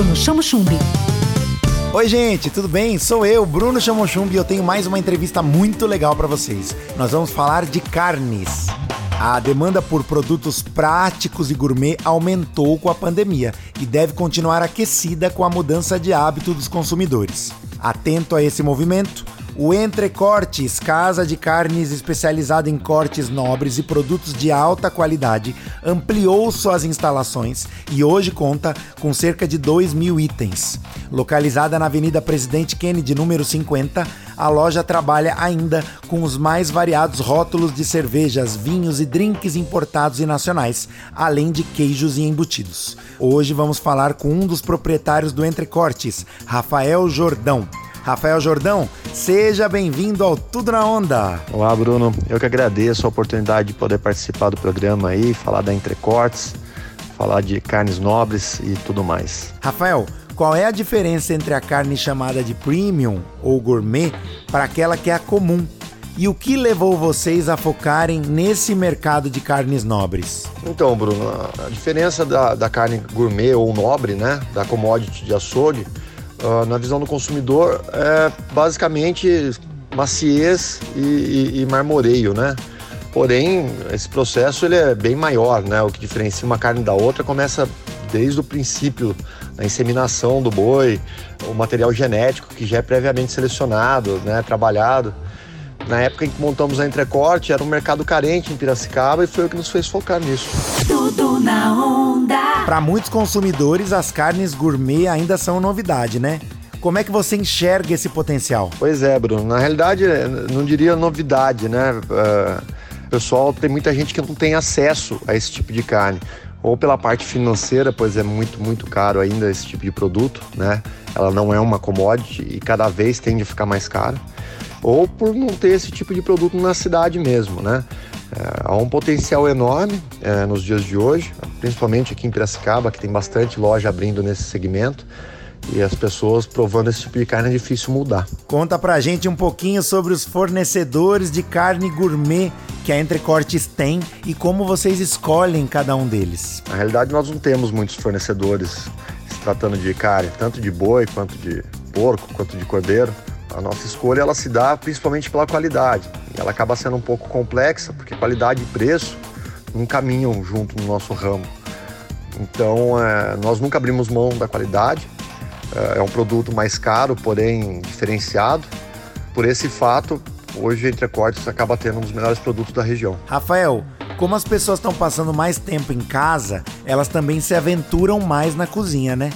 Bruno Chamo Chumbi. Oi, gente, tudo bem? Sou eu, Bruno Chamochumbi, e eu tenho mais uma entrevista muito legal para vocês. Nós vamos falar de carnes. A demanda por produtos práticos e gourmet aumentou com a pandemia e deve continuar aquecida com a mudança de hábito dos consumidores. Atento a esse movimento, o Entrecortes, casa de carnes especializada em cortes nobres e produtos de alta qualidade, ampliou suas instalações e hoje conta com cerca de 2 mil itens. Localizada na Avenida Presidente Kennedy, número 50, a loja trabalha ainda com os mais variados rótulos de cervejas, vinhos e drinks importados e nacionais, além de queijos e embutidos. Hoje vamos falar com um dos proprietários do Entrecortes, Rafael Jordão. Rafael Jordão, seja bem-vindo ao Tudo na Onda. Olá, Bruno. Eu que agradeço a oportunidade de poder participar do programa aí, falar da Entrecortes, falar de carnes nobres e tudo mais. Rafael, qual é a diferença entre a carne chamada de premium ou gourmet para aquela que é a comum? E o que levou vocês a focarem nesse mercado de carnes nobres? Então, Bruno, a diferença da, da carne gourmet ou nobre, né, da commodity de açougue, uh, na visão do consumidor, é basicamente maciez e, e, e, marmoreio, né? Porém, esse processo ele é bem maior, né? O que diferencia uma carne da outra começa desde o princípio da inseminação do boi, o material genético que já é previamente selecionado, né, trabalhado. Na época em que montamos a Entrecorte, era um mercado carente em Piracicaba e foi o que nos fez focar nisso. Tudo na onda. Para muitos consumidores, as carnes gourmet ainda são novidade, né? Como é que você enxerga esse potencial? Pois é, Bruno. Na realidade, não diria novidade, né? Uh, pessoal, tem muita gente que não tem acesso a esse tipo de carne. Ou pela parte financeira, pois é muito, muito caro ainda esse tipo de produto, né? Ela não é uma commodity e cada vez tende a ficar mais caro ou por não ter esse tipo de produto na cidade mesmo, né? É, há um potencial enorme é, nos dias de hoje, principalmente aqui em Piracicaba, que tem bastante loja abrindo nesse segmento. E as pessoas provando esse tipo de carne é difícil mudar. Conta pra gente um pouquinho sobre os fornecedores de carne gourmet que a Entrecortes tem e como vocês escolhem cada um deles. Na realidade, nós não temos muitos fornecedores se tratando de carne, tanto de boi quanto de porco, quanto de cordeiro. A nossa escolha ela se dá principalmente pela qualidade. E ela acaba sendo um pouco complexa, porque qualidade e preço não caminham junto no nosso ramo. Então, é, nós nunca abrimos mão da qualidade. É, é um produto mais caro, porém diferenciado. Por esse fato, hoje a Entrecortes acaba tendo um dos melhores produtos da região. Rafael, como as pessoas estão passando mais tempo em casa, elas também se aventuram mais na cozinha, né?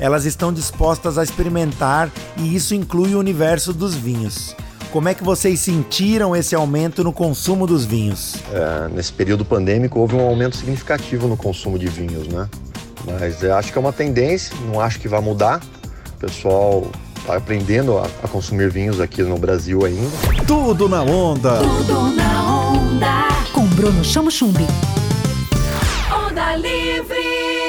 Elas estão dispostas a experimentar e isso inclui o universo dos vinhos. Como é que vocês sentiram esse aumento no consumo dos vinhos? É, nesse período pandêmico houve um aumento significativo no consumo de vinhos, né? Mas eu acho que é uma tendência, não acho que vai mudar. O pessoal está aprendendo a, a, consumir vinhos aqui no Brasil ainda. Tudo na onda! Tudo na onda! Com Bruno Chamo Chumbi. Onda Livre!